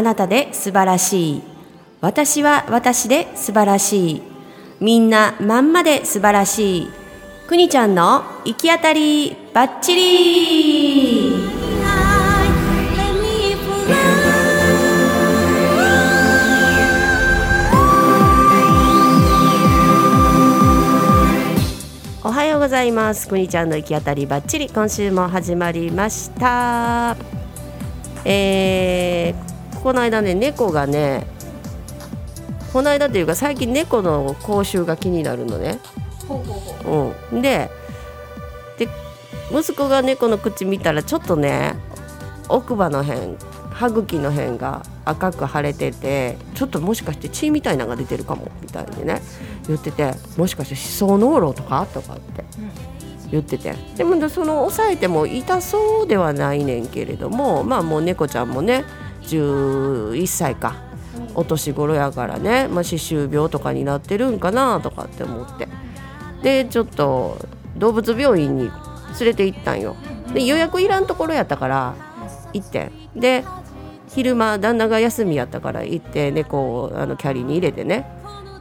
あなたで素晴らしい。私は私で素晴らしい。みんなまんまで素晴らしい。くにちゃんの行き当たりばっちりおはようございます。くにちゃんの行き当たりばっちり今週も始まりました。えー、この間ね猫がねこの間というか最近猫の口臭が気になるのね。うん、でで息子が猫の口見たらちょっとね奥歯の辺歯茎の辺が赤く腫れててちょっともしかして血みたいなのが出てるかもみたいにね言っててもしかして歯槽膿漏とかとかって言ってて。でもその抑えても痛そうではないねんけれどもまあもう猫ちゃんもね11歳か。お年頃やからね、まあ、歯周病とかになってるんかなとかって思って。でちょっと動物病院に連れて行ったんよ。で予約いらんところやったから行ってで昼間旦那が休みやったから行って猫をあのキャリーに入れてね。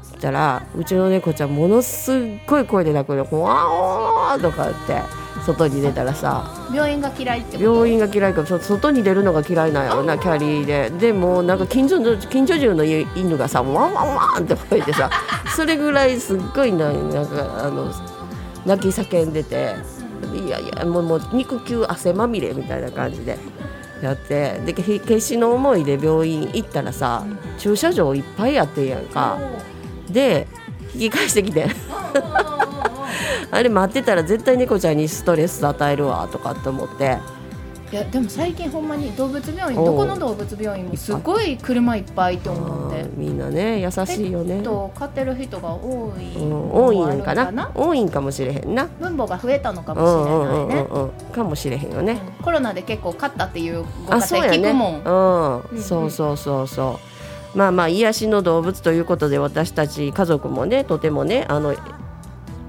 したらうちの猫ちゃんものすっごい声で泣くの「わー!」とか言って。外に出たらさ。病院が嫌いってこと？病院が嫌いからそ外に出るのが嫌いなんやろなキャリーで。でもなんか近所の近所中の犬がさワンワンワンって吠えてさ それぐらいすっごいななんかあの泣き叫んでていやいやもうもう肉球汗まみれみたいな感じでやってでけ決死の思いで病院行ったらさ駐車場いっぱいやってんやんか。で引き返してきて あれ待ってたら絶対猫ちゃんにストレス与えるわとかって思って。いやでも最近ほんまに動物病院どこの動物病院もすごい車いっぱいって思ってみんなね優しいよねペッ。トを飼ってる人が多いうん、の多いんかな？多いんかもしれへんな。分母が増えたのかうもしれないねうんうんかもしれへんよね。うんコロナで結構飼ったっていうご家庭。聞くもんうん、うんそうそうそうそう。まあまあ癒しの動物ということで私たち家族もねとてもねあの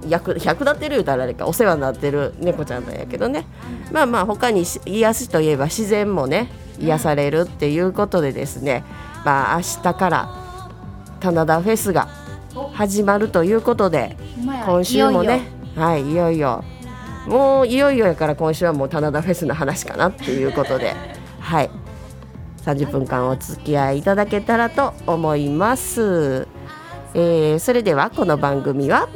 役役立ってる言うたらあれかお世話になってる猫ちゃんなんやけどね、まあまあ他にし癒しといえば自然もね癒されるっていうことでですね、まあ明日から棚田フェスが始まるということで今週もねはいいよいよ。もういよいよやから今週はもう棚田フェスの話かなっていうことで。はい。30分間お付き合いいただけたらと思います、えーそれではこの番組は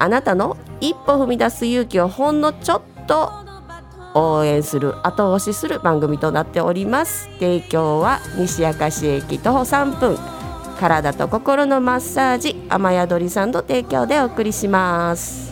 あなたの一歩踏み出す勇気をほんのちょっと応援する後押しする番組となっております。提供は西明石駅徒歩3分。体と心のマッサージ雨宿りさんの提供でお送りします。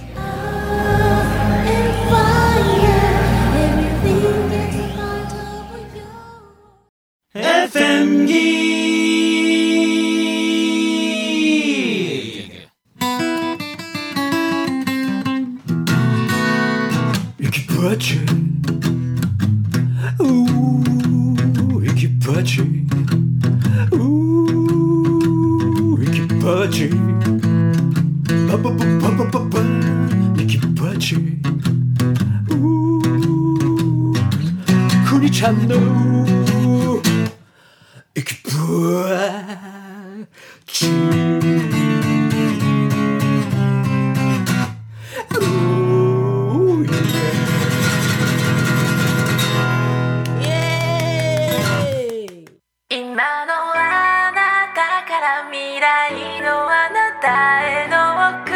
のあなたへの贈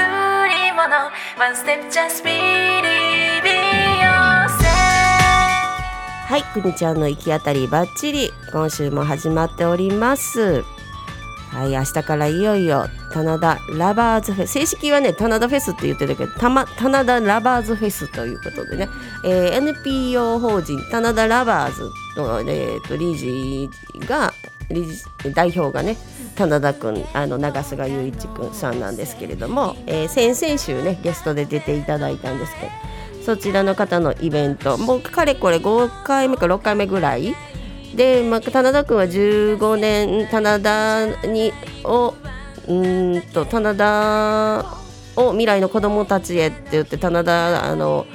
り物。One step just believe yourself. はい、くにちゃんの行き当たりばっちり今週も始まっております。はい、明日からいよいよ棚田ラバーズフェス。正式はね棚田フェスって言ってたけどたま棚田ラバーズフェスということでね、えー NPO 法人棚田ラバーズの、えー、と理事が代表がね棚田くんあの長菅雄一くんさんなんですけれども、えー先々週ねゲストで出ていただいたんですけどそちらの方のイベントもうかれこれ5回目か6回目ぐらいで、まあ、棚田君は15年棚田にをうんと棚田を未来の子どもたちへって言って棚田あの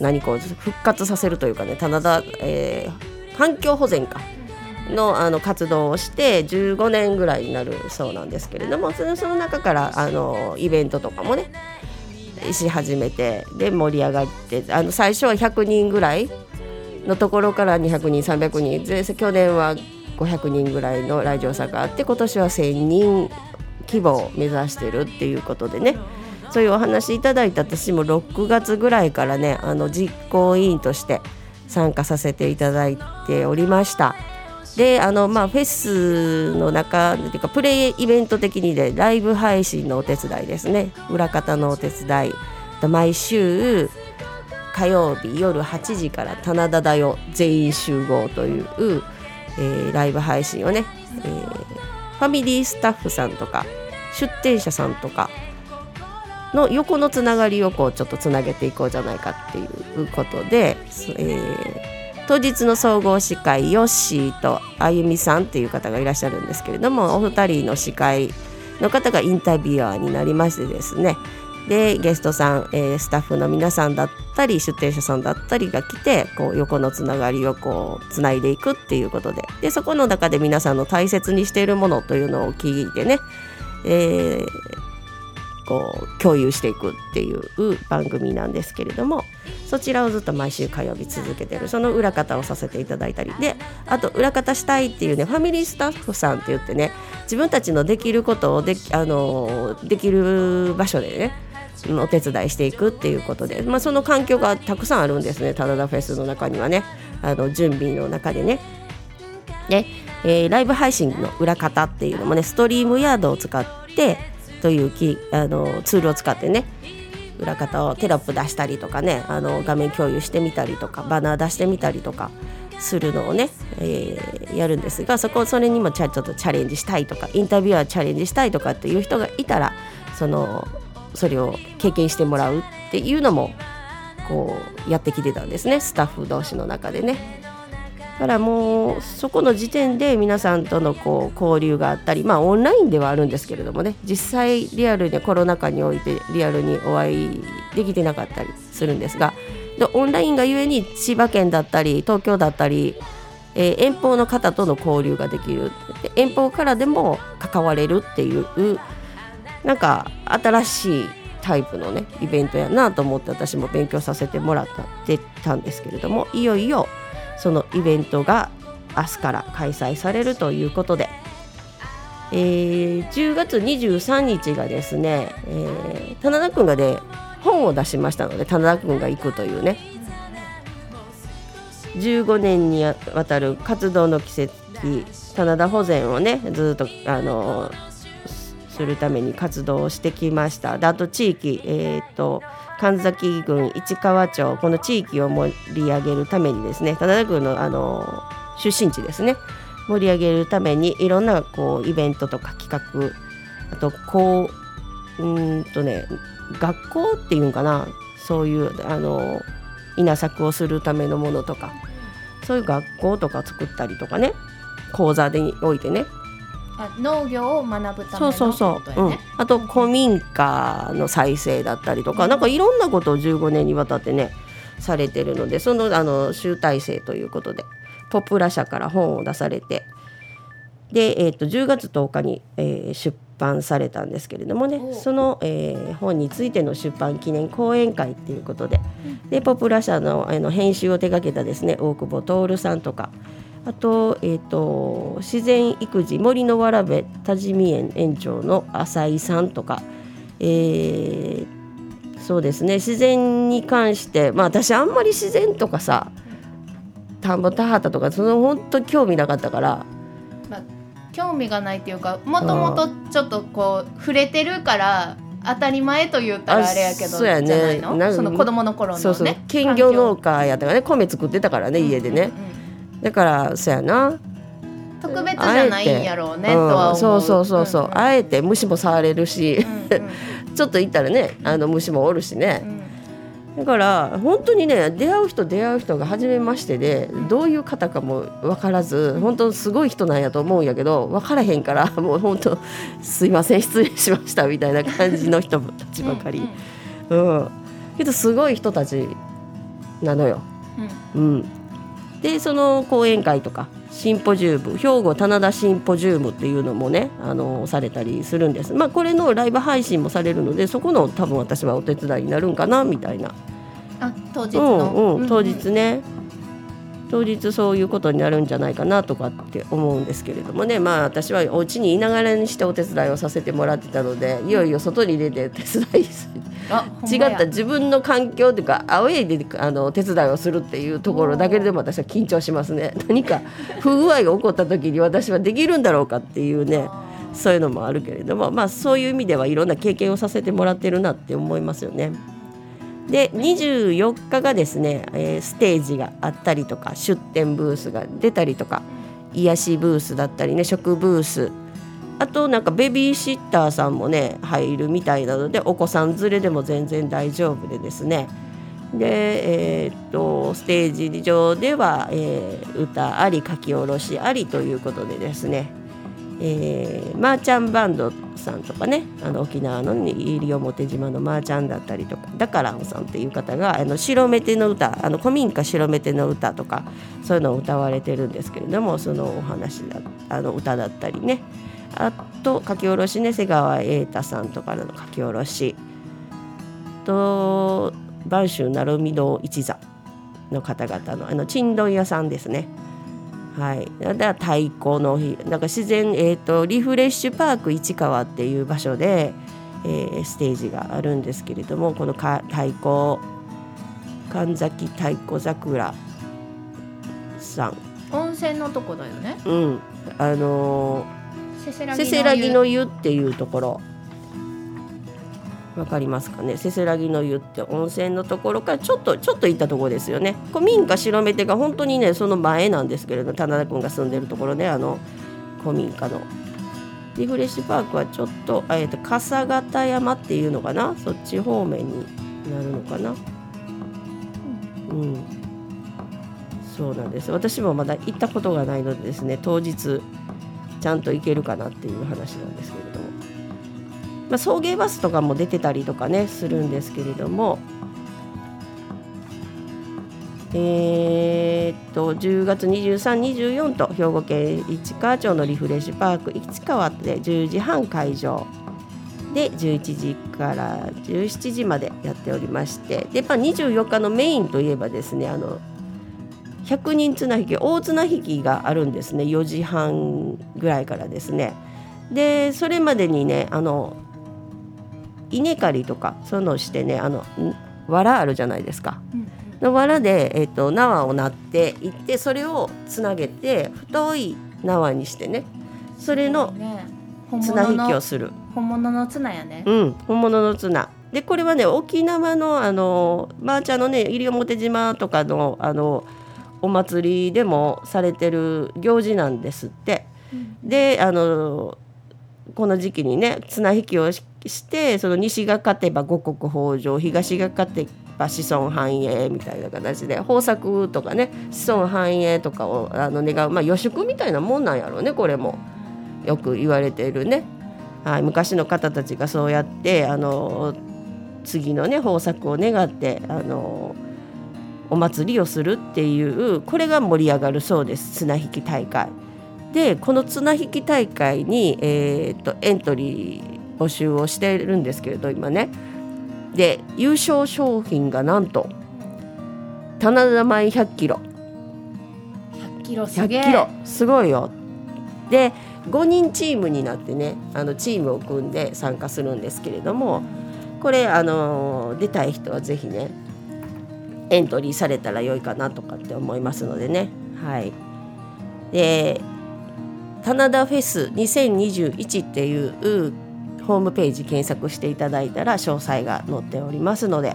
何こう復活させるというかね棚田、えー環境保全か。のあの活動をして15年ぐらいになるそうなんですけれどもその中からあのイベントとかもねし始めてで盛り上がってあの最初は100人ぐらいのところから200人300人去年は500人ぐらいの来場者があって今年は1000人規模を目指してるっていうことでねそういうお話いただいた私も6月ぐらいからねあの実行委員として参加させていただいておりました。であのまあフェスの中っていうかプレイイベント的にでライブ配信のお手伝いですね。裏方のお手伝い。毎週火曜日夜8時から「棚田だよ全員集合」という、えーライブ配信をね、えーファミリースタッフさんとか出店者さんとかの横のつながりをこうちょっとつなげていこうじゃないかっていうことで、えー当日の総合司会ヨッシーとあゆみさんっていう方がいらっしゃるんですけれどもお二人の司会の方がインタビュアーになりましてですね。でゲストさん、えースタッフの皆さんだったり出店者さんだったりが来てこう横のつながりをこうつないでいくっていうことで。でそこの中で皆さんの大切にしているものというのを聞いてね、えーこう共有していくっていう番組なんですけれどもそちらをずっと毎週火曜日続けてるその裏方をさせていただいたり。であと裏方したいっていうねファミリースタッフさんって言ってね自分たちのできることをできあのできる場所でねお手伝いしていくっていうことで、まあ、その環境がたくさんあるんですね。棚田フェスの中にはね。あの準備の中でね。で、えーライブ配信の裏方っていうのもねストリームヤードを使ってというきあのツールを使ってね裏方をテロップ出したりとかねあの画面共有してみたりとかバナー出してみたりとかするのをね、えーやるんですがそこそれにもちゃちょっとチャレンジしたいとかインタビュアーチャレンジしたいとかっていう人がいたらそのそれを経験してもらうっていうのもこうやってきてたんですねスタッフ同士の中でね。だからもうそこの時点で皆さんとのこう交流があったりまあオンラインではあるんですけれどもね実際リアルでコロナ禍においてリアルにお会いできてなかったりするんですがでオンラインがゆえに千葉県だったり東京だったり、えー遠方の方との交流ができる。で遠方からでも関われるっていうなんか新しいタイプのねイベントやなと思って私も勉強させてもらったってたんですけれどもいよいよそのイベントが明日から開催されるということで、えー10月23日がですね、えー棚田くんがね本を出しましたので棚田くんが行くというね。15年にわたる活動の奇跡棚田保全をねずっとあのするために活動をしてきました。であと地域、えー、と神崎郡市川町この地域を盛り上げるためにですね棚田郡のあの出身地ですね盛り上げるためにいろんなこうイベントとか企画あとこううんとね学校っていうんかなそういうあの稲作をするためのものとかそういう学校とか作ったりとかね講座でおいてね農業を学ぶためのそうそうそう、うん。あと古民家の再生だったりとか、なんかいろんなことを15年にわたってねされてるのでそのあの集大成ということでポプラ社から本を出されてで、えー、と10月10日に、えー出版されたんですけれどもねおその、えー本についての出版記念講演会っていうことででポプラ社のあの編集を手掛けたですね大久保徹さんとかあと,、えー、と自然育児森のわらべ多治見園園長の浅井さんとか、えーそうですね自然に関してまあ私あんまり自然とかさ田んぼ田畑とかその本当興味なかったから。まあ、興味がないっていうかもともとちょっとこう触れてるから当たり前と言ったらあれやけどあそうやね。その子供の頃のねそうそう兼業農家やったからね米作ってたからね家でね、うんうんうんだからそうやな。特別じゃないんやろうねとは思う、そうそうそうそう、んん。あえて虫も触れるし、うんうん。ちょっと行ったらねあの虫もおるしね、だから本当にね出会う人出会う人が初めましてでどういう方かも分からず本当すごい人なんやと思うんやけど分からへんから もう本当すいません失礼しましたみたいな感じの人たちばかり。うんけどすごい人たちなのよ。うん、でその講演会とかシンポジウム兵庫棚田シンポジウムっていうのもねあのされたりするんです。まあこれのライブ配信もされるのでそこの多分私はお手伝いになるんかなみたいな、あ当日うの、んうん、当日ね当日そういうことになるんじゃないかなとかって思うんですけれどもね。まあ私はお家にいながらにしてお手伝いをさせてもらってたのでいよいよ外に出て手伝い違った自分の環境というかアウェイであの手伝いをするっていうところだけでも私は緊張しますね。何か不具合が起こった時に私はできるんだろうかっていうねそういうのもあるけれどもまあそういう意味ではいろんな経験をさせてもらってるなって思いますよね。で24日がですね、えーステージがあったりとか出店ブースが出たりとか癒しブースだったりね食ブースあとなんかベビーシッターさんもね入るみたいなのでお子さん連れでも全然大丈夫でですね。で、えーっとステージ上では、えー歌あり書き下ろしありということでですね、えーマーチャンバンドさんとかねあの沖縄の西表島のマーチャンだったりとかだからんさんっていう方があの白目手の歌あの古民家白目手の歌とかそういうのを歌われてるんですけれどもそのお話だあの歌だったりねあと書き下ろしね瀬川瑛太さんとかの書き下ろしと播州鳴海堂一座の方々のあの珍問屋さんですね。はい、だから太鼓の日なんか自然、えー、とリフレッシュパーク市川っていう場所で、えーステージがあるんですけれどもこのか太鼓神崎太鼓桜さん、温泉のとこだよね。うん、あのせせらーせせらぎの湯湯っていうところわかりますかね？せせらぎの湯って温泉のところからちょっとちょっと行ったところですよね。古民家白目手が本当にねその前なんですけれど棚田君が住んでるところねあの古民家の。リフレッシュパークはちょっと,、えー、と笠形山っていうのかな？そっち方面になるのかな？うん。そうなんです。私もまだ行ったことがないのでですね当日ちゃんと行けるかなっていう話なんですけれども、まあ、送迎バスとかも出てたりとかねするんですけれども。えーっと10月23、24と兵庫県市川町のリフレッシュパーク市川で10時半会場。で11時から17時までやっておりまして。で、まあ、24日のメインといえばですねあの100人綱引き大綱引きがあるんですね。4時半ぐらいからですね。でそれまでにねあの稲刈りとかそういうのをしてねあのん藁あるじゃないですか。の藁で、えっと縄をなっていってそれをつなげて太い縄にしてねそれの綱引きをする。本物の綱やね。うん、本物の綱。でこれはね沖縄のあのまーちゃんのね西表島とかのあのお祭りでもされてる行事なんですって。であのこの時期にね綱引きをしてその西が勝てば五穀豊穣東が勝てば子孫繁栄みたいな形で豊作とかね子孫繁栄とかをあの願う、まあ、予祝みたいなもんなんやろうねこれもよく言われているね。はい、昔の方たちがそうやってあの次のね豊作を願ってあのお祭りをするっていうこれが盛り上がるそうです綱引き大会。でこの綱引き大会に、えー、とエントリー募集をしているんですけれど今ね。で優勝商品がなんと棚田米100キロ。100キロす100げえ。キロ。すごいよ。で5人チームになってねあのチームを組んで参加するんですけれどもこれあの出たい人はぜひねエントリーされたら良いかなとかって思いますのでね。はい。で棚田フェス2021っていうホームページ検索していただいたら詳細が載っておりますので、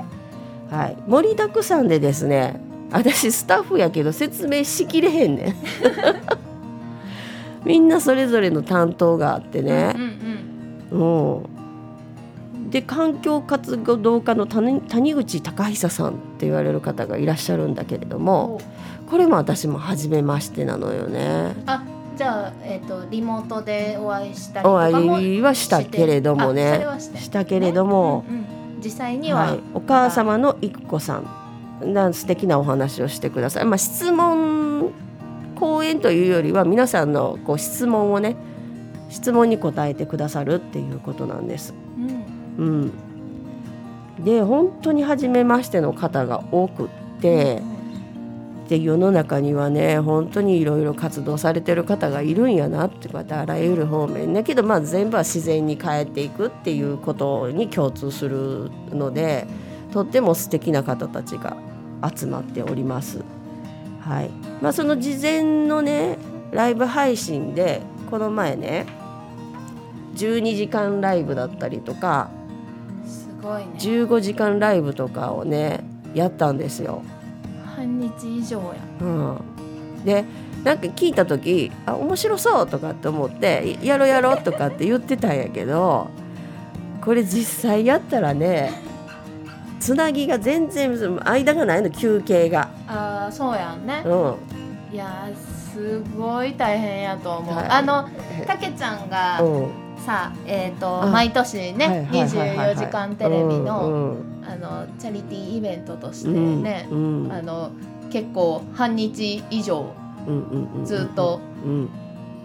はい、盛りだくさんでですね私スタッフやけど説明しきれへんねん。みんなそれぞれの担当があってね。うんうんうん。で環境活動家の谷谷口隆久さんって言われる方がいらっしゃるんだけれどもこれも私も初めましてなのよね。あじゃあ、えっとリモートでお会いしたりとお会いはしたけれどもね。したけれども、うんうん実際には、はい、お母様の育子さんが素敵なお話をしてください、まあ、質問講演というよりは皆さんのこう質問をね質問に答えてくださるっていうことなんです。うん。うん、で本当に初めましての方が多くってで世の中にはね本当にいろいろ活動されてる方がいるんやなってこうやってあらゆる方面だけどまあ全部は自然に変えていくっていうことに共通するのでとっても素敵な方たちが集まっております。はいまあ、その事前のねライブ配信でこの前ね12時間ライブだったりとかすごいね15時間ライブとかをねやったんですよ。半日以上や。うん、でなんか聞いた時あ面白そうとかって思ってやろうやろうとかって言ってたんやけどこれ実際やったらねつなぎが全然間がないの休憩が。あーそうやんね。うん。いやーすごい大変やと思う、はい。あのたけちゃんがうんさえっ、とあ毎年ね、はいはいはいはい。24時間テレビの,、あのチャリティーイベントとしてね、うんあの結構半日以上ずっと、うん。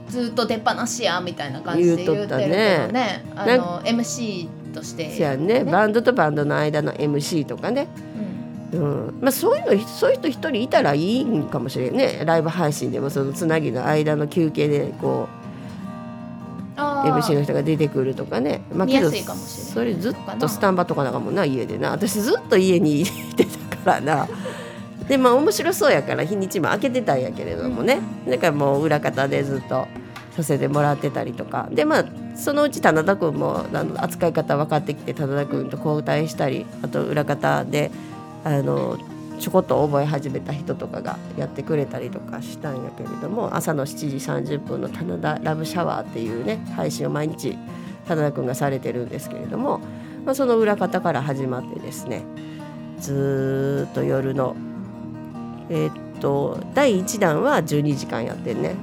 ずっと出っ放しやみたいな感じで言ってるけどねね。あの MC としてやね。バンドとバンドの間の MC とかね、うん。まあ、そういうのそういう人一人いたらいいんかもしれんね。ライブ配信でもそのつなぎの間の休憩でこうあー MC の人が出てくるとかね、まあ、見やすいかもしれない。それずっとスタンバとかなんかもんな家でな。私ずっと家にいてたからな。でまあ面白そうやから日にちも開けてたんやけれどもね。だからもう裏方でずっとさせてもらってたりとか。でまあそのうち棚田君もあの扱い方分かってきて棚田君と交代したりあと裏方であのちょこっと覚え始めた人とかがやってくれたりとかしたんやけれども朝の7時30分の棚田ラブシャワーっていうね配信を毎日棚田君がされてるんですけれども、まあ、その裏方から始まってですねずっと夜のえーっと第1弾は12時間やってんね。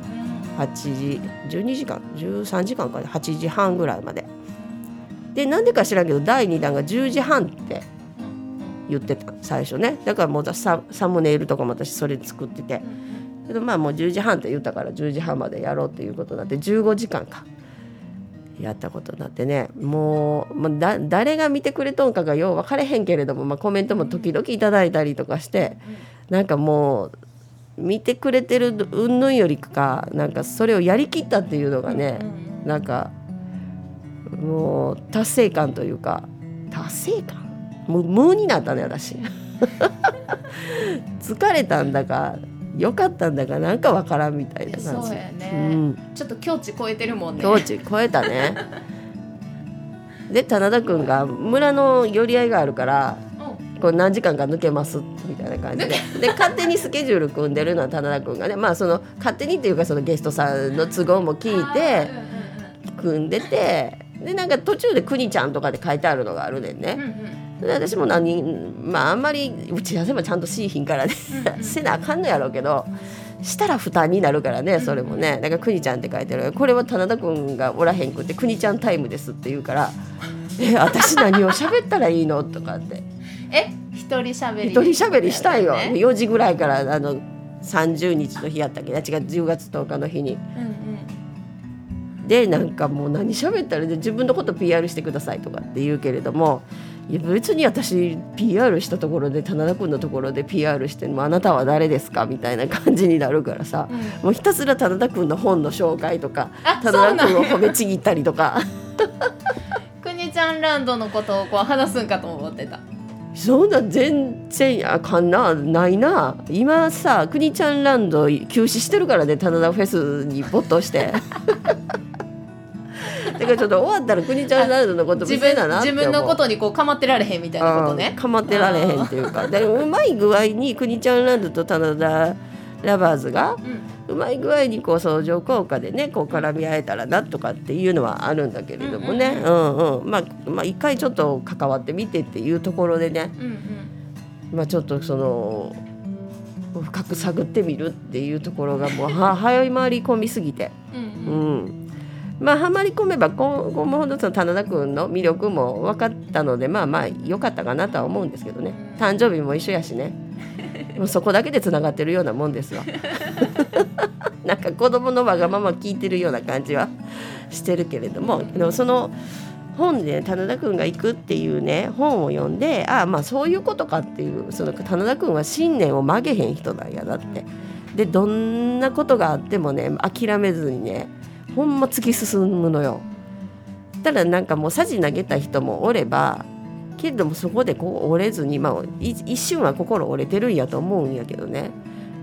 8時12時間？13時間か8時半ぐらいまで。でなんでか知らんけど第2弾が10時半って言ってた最初ね。だからもうササムネイルとかも私それ作ってて。けどまあもう10時半って言ったから10時半までやろうっていうことになって15時間か。やったことになってね。もう、まあ、だ誰が見てくれとんかがよう分かれへんけれども、まあ、コメントも時々いただいたりとかしてなんかもう見てくれてる云々よりかなんかそれをやりきったっていうのがねなんかもう達成感というか。達成感？もう無になったね私。疲れたんだか良かったんだかなんかわからんみたいな感じ。そうやね。うん、ちょっと境地超えてるもんね。境地超えたね。で棚田君が村の寄り合いがあるからこう何時間か抜けますみたいな感じで。で勝手にスケジュール組んでるのは棚田君がね。まあその勝手にっていうかそのゲストさんの都合も聞いて組んでて。でなんか途中で「くにちゃん」とかで書いてあるのがあるねんね。で私も何まああんまり打ち合わせもちゃんとしいひんからねせなあかんのやろうけどしたら負担になるからねそれもね。だから「くにちゃん」って書いてる。これは棚田君がおらへんくって「くにちゃんタイムです」って言うから「え私何を喋ったらいいの?」とかって。え一人喋り。一人喋りしたいよ。ね。4時ぐらいからあの30日の日やったっけ？違う10月10日の日に。うんでなんかもう何喋ったらで自分のこと PR してくださいとかって言うけれどもいや別に私 PR したところで棚田君のところで PR してもあなたは誰ですか？みたいな感じになるからさ、もうひたすら棚田君の本の紹介とかあ棚田君を褒めちぎったりとか。くにちゃんランドのことをこう話すんかと思ってた。そんな全然あかんなないな。今さくにちゃんランド休止してるからね棚田フェスに没頭して。だからちょっと終わったらくにちゃんランドのこと自分自分のことにこう構ってられへんみたいなことね。うんかまってられへんっていうか。でうまい具合にくにちゃんランドと棚田ララバーズがうん。うまい具合にこう相乗効果でねこう絡み合えたらなとかっていうのはあるんだけれどもね、うんうんまあまあ一回ちょっと関わってみてっていうところでね、うんうん。まあ、ちょっとその深く探ってみるっていうところがもうは早い回り込みすぎて、うんううんん、まあはまり込めば今後もほんとその棚田君の魅力も分かったのでまあまあ良かったかなとは思うんですけどね。誕生日も一緒やしね。もうそこだけでつながってるようなもんですわ。なんか子供のわがまま聞いてるような感じはしてるけれどもでもその本で棚田君が行くっていうね本を読んでああまあそういうことかっていうその棚田君は信念を曲げへん人なんやなって。でどんなことがあってもね諦めずにねほんま突き進むのよ。ただなんかもうさじ投げた人もおればけれどもそこでこう折れずに、まあ、一瞬は心折れてるんやと思うんやけどね。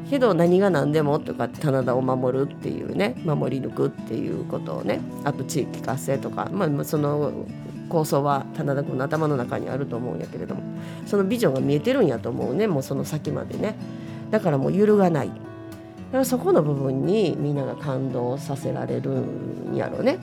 けど何が何でもとか棚田を守るっていうね守り抜くっていうことをねあと地域活性とか、まあ、その構想は棚田君の頭の中にあると思うんやけれどもそのビジョンが見えてるんやと思うねもうその先までね。だからもう揺るがない。からそこの部分にみんなが感動させられるんやろうね。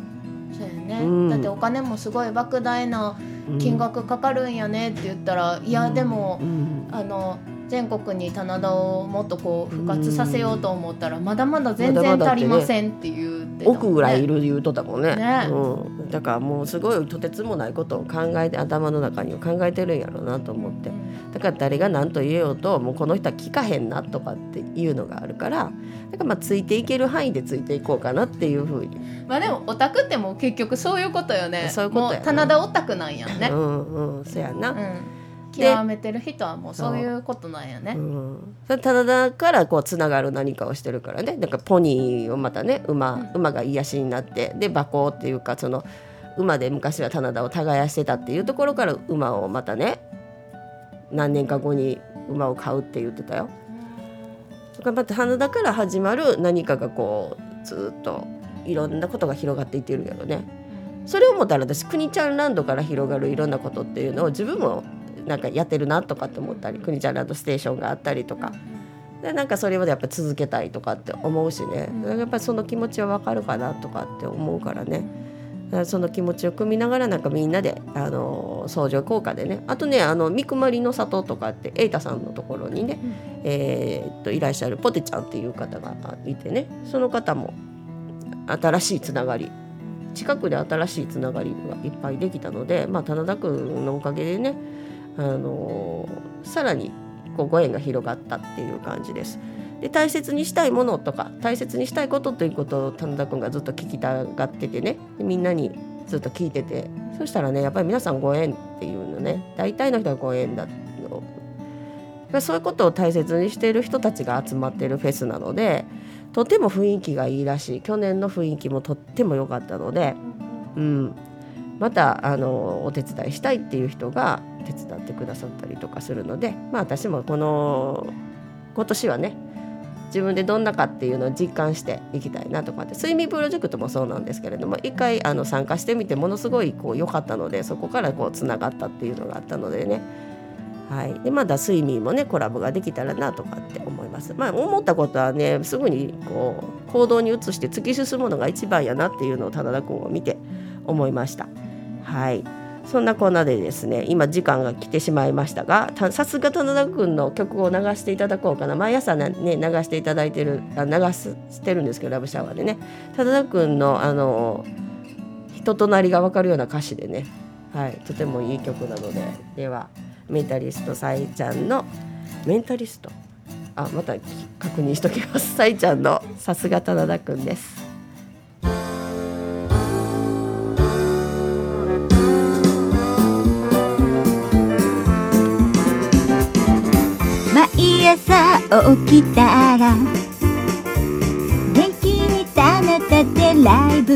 そうやね、うん。だってお金もすごい莫大なうん金額かかるんやねって言ったら、いやでもう、ん。あの全国に棚田をもっとこう復活させようと思ったら、まだまだ全然足りませんっていうね。億ぐらいいる言うとったもんね。ね。うん、だからもうすごいとてつもないことを考えて頭の中には考えてるんやろうなと思って。だから誰が何と言えようともうこの人は聞かへんなとかっていうのがあるから。だからまあついていける範囲でついていこうかなっていうふうに、まあでもオタクってもう結局そういうことよね。そういうことやな。もう棚田オタクなんやね、うんうん。そやな、うん。で極めてる人はもうそういうことなんやねうん、それ棚田からこうつながる何かをしてるからねだからポニーをまたね馬馬が癒しになってで馬行っていうかその馬で昔は棚田を耕してたっていうところから馬をまたね何年か後に馬を買うって言ってたよ。だからまた棚田から始まる何かがこうずっといろんなことが広がっていってるやろね。それを思ったら私国ちゃんランドから広がるいろんなことっていうのを自分もなんかやってるなとかって思ったり国ちゃんランドステーションがあったりとか。でなんかそれをやっぱ続けたいとかって思うしね。やっぱりその気持ちはわかるかなとかって思うからね。その気持ちを組みながらなんかみんなであの相乗効果でね。あとねあの三くりの里とかって瑛太さんのところにね、えーっといらっしゃるポテちゃんっていう方がいてね。その方も新しいつながり。近くで新しいつながりがいっぱいできたので、まあ、棚田君のおかげでね、あのさらにこうご縁が広がったっていう感じです。で大切にしたいものとか大切にしたいことということを棚田君がずっと聞きたがっててね。みんなにずっと聞いててそしたらねやっぱり皆さんご縁っていうのね大体の人がご縁だの。そういうことを大切にしている人たちが集まってるフェスなのでとても雰囲気がいいらしい。去年の雰囲気もとっても良かったので、うん、またあのお手伝いしたいっていう人が手伝ってくださったりとかするので、まあ、私もこの今年はね自分でどんなかっていうのを実感していきたいなとかって睡眠プロジェクトもそうなんですけれども一回あの参加してみてものすごいこう良かったのでそこからこうつながったっていうのがあったのでねはい、でまだ睡眠もねコラボができたらなとかって思います。まあ思ったことはねすぐにこう行動に移して突き進むのが一番やなっていうのを棚田君を見て思いました。はい。そんなこんなでですね今時間が来てしまいましたがさすが棚田君の曲を流していただこうかな。毎朝ね流していただいてるあ流してるんですけどラブシャワーでね。棚田君のあの人となりが分かるような歌詞でね、はい、とてもいい曲なので。ではメンタリストさいちゃんのメンタリスト？あまた確認しときます。さいちゃんのさすが棚田くんです。起きたら元気に棚田でライブ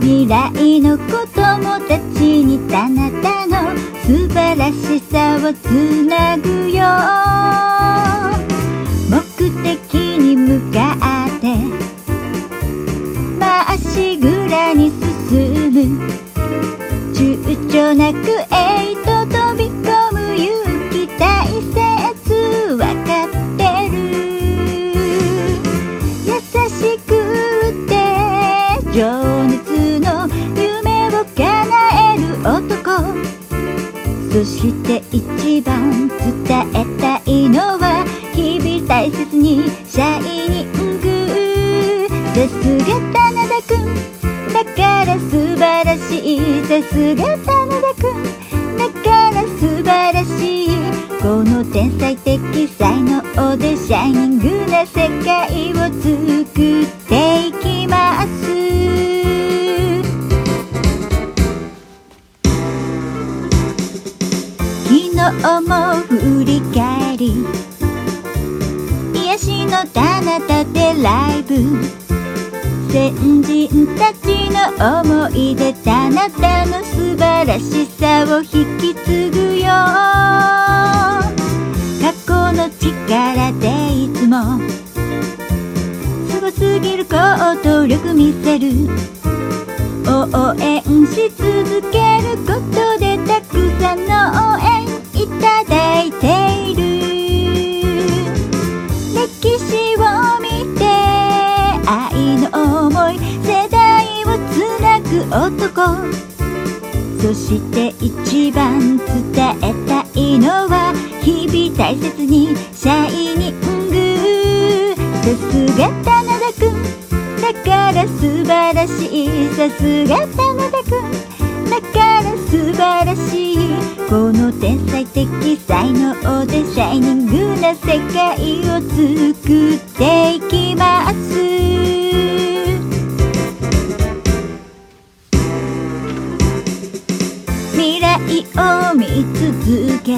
未来の子供たちに棚田の素晴らしさをつなぐよ目的に向かってまっしぐらに進む躊躇なく番伝えたいのは日々大切にシャイニングさすが棚田くんだから素晴らしい。さすが棚田くんだから素晴らしい。この天才的才能でシャイニングな世界を作って。しの棚田でライブ。先人たちの思い出棚田の素晴らしさを引き継ぐよ。過去の力でいつもすごすぎる行動力見せる。応援し続けることでたくさんの応援いただいている。男そして一番伝えたいのは日々大切にシャイニング。さすが棚田くんだから素晴らしいさすが棚田くん。だから素晴らしいこの天才的才能でシャイニングな世界を作っていきます。見続け。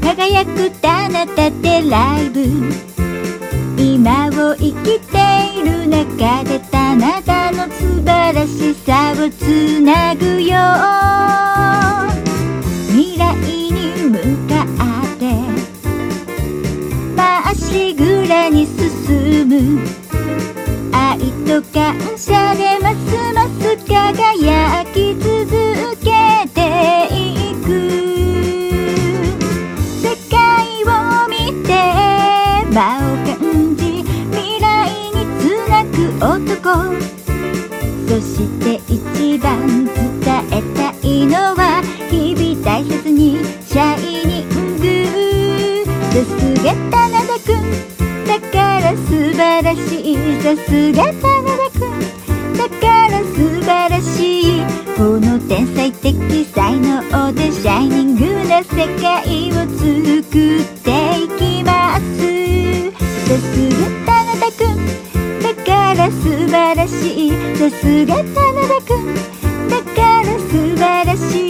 輝く棚田でライブ。今を生きている中で棚田の素晴らしさをつなぐよ。未来に向かって。まっしぐらに進む。愛と感謝でますます輝きが棚田くん。だから素晴らしいさすが棚田くん。だから素晴らしいこの天才的才能でシャイニングな世界を作っていきます。さすが棚田くん。だから素晴らしいさすが棚田くん。だから素晴らしい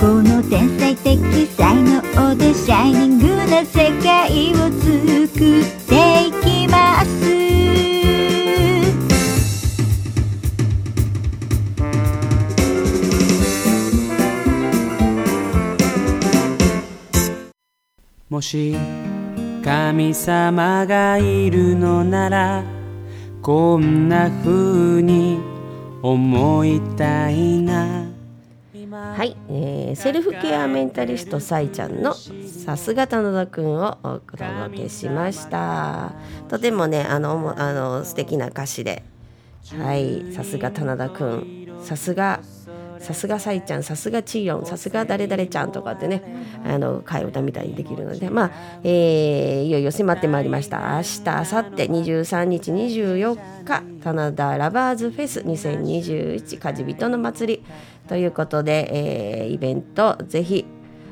この天才的才能でシャイニングな世界を作っていきます。もし神様がいるのならこんな風に思いたいな。はい、えーセルフケアメンタリストさいちゃんのさすが棚田くんをお届けしました。とてもねあのあの素敵な歌詞で。はいさすが棚田くん。さすがさすがさいちゃんさすがちよんさすが誰々ちゃんとかってねあの替え歌みたいにできるのでまあ、えーいよいよ迫ってまいりました。明日明後日23日24日棚田ラバーズフェス2021かじびとの祭り。ということで、えーイベントぜひ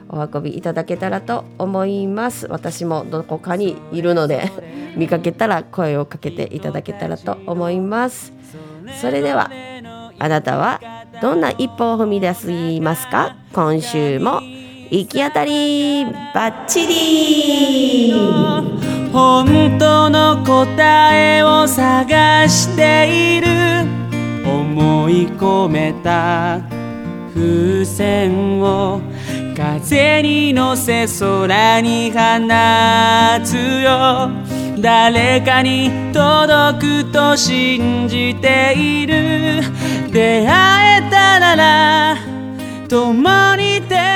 お運びいただけたらと思います。私もどこかにいるので見かけたら声をかけていただけたらと思います。それでは。あなたはどんな一歩を踏み出しますか？今週も行き当たりバッチリ。本当の答えを探している。思い込めた風船を風に乗せ空に放つよ。誰かに届くと信じている。出会えたなら共に手